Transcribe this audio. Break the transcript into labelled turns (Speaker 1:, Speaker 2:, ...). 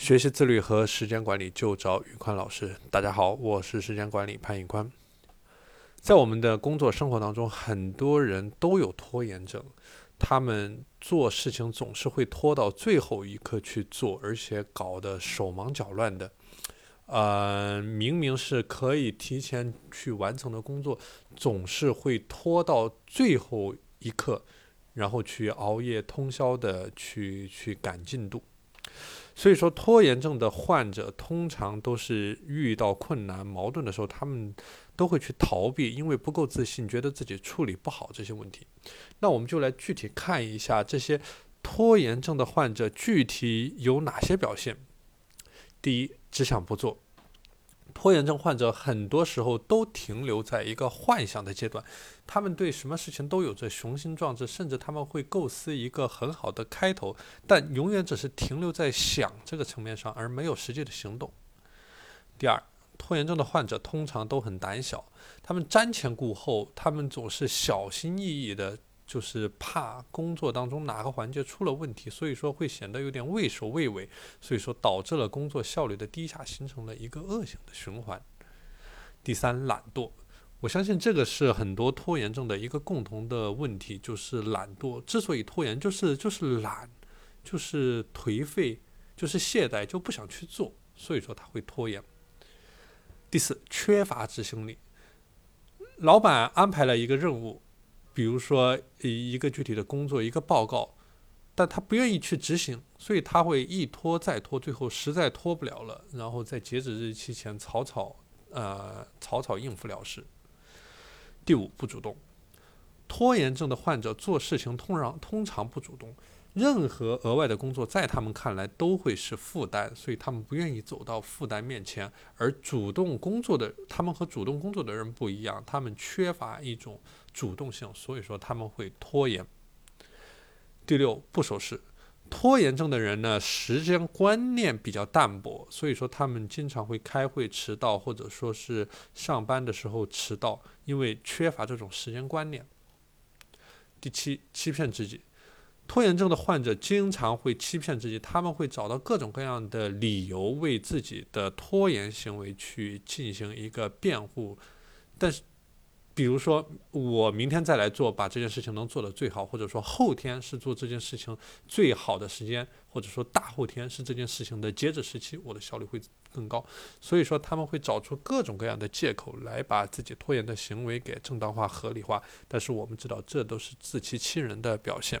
Speaker 1: 学习自律和时间管理就找宇宽老师。大家好，我是时间管理潘宇宽。在我们的工作生活当中，很多人都有拖延症，他们做事情总是会拖到最后一刻去做，而且搞得手忙脚乱的。呃，明明是可以提前去完成的工作，总是会拖到最后一刻，然后去熬夜通宵的去去赶进度。所以说，拖延症的患者通常都是遇到困难、矛盾的时候，他们都会去逃避，因为不够自信，觉得自己处理不好这些问题。那我们就来具体看一下这些拖延症的患者具体有哪些表现。第一，只想不做。拖延症患者很多时候都停留在一个幻想的阶段，他们对什么事情都有着雄心壮志，甚至他们会构思一个很好的开头，但永远只是停留在想这个层面上，而没有实际的行动。第二，拖延症的患者通常都很胆小，他们瞻前顾后，他们总是小心翼翼的。就是怕工作当中哪个环节出了问题，所以说会显得有点畏首畏尾，所以说导致了工作效率的低下，形成了一个恶性的循环。第三，懒惰，我相信这个是很多拖延症的一个共同的问题，就是懒惰。之所以拖延，就是就是懒，就是颓废，就是懈怠，就不想去做，所以说他会拖延。第四，缺乏执行力，老板安排了一个任务。比如说一一个具体的工作一个报告，但他不愿意去执行，所以他会一拖再拖，最后实在拖不了了，然后在截止日期前草草呃草草应付了事。第五，不主动，拖延症的患者做事情通常通常不主动。任何额外的工作在他们看来都会是负担，所以他们不愿意走到负担面前。而主动工作的他们和主动工作的人不一样，他们缺乏一种主动性，所以说他们会拖延。第六，不守时。拖延症的人呢，时间观念比较淡薄，所以说他们经常会开会迟到，或者说是上班的时候迟到，因为缺乏这种时间观念。第七，欺骗自己。拖延症的患者经常会欺骗自己，他们会找到各种各样的理由为自己的拖延行为去进行一个辩护。但是，比如说我明天再来做，把这件事情能做得最好，或者说后天是做这件事情最好的时间，或者说大后天是这件事情的截止时期，我的效率会更高。所以说他们会找出各种各样的借口来把自己拖延的行为给正当化、合理化。但是我们知道，这都是自欺欺人的表现。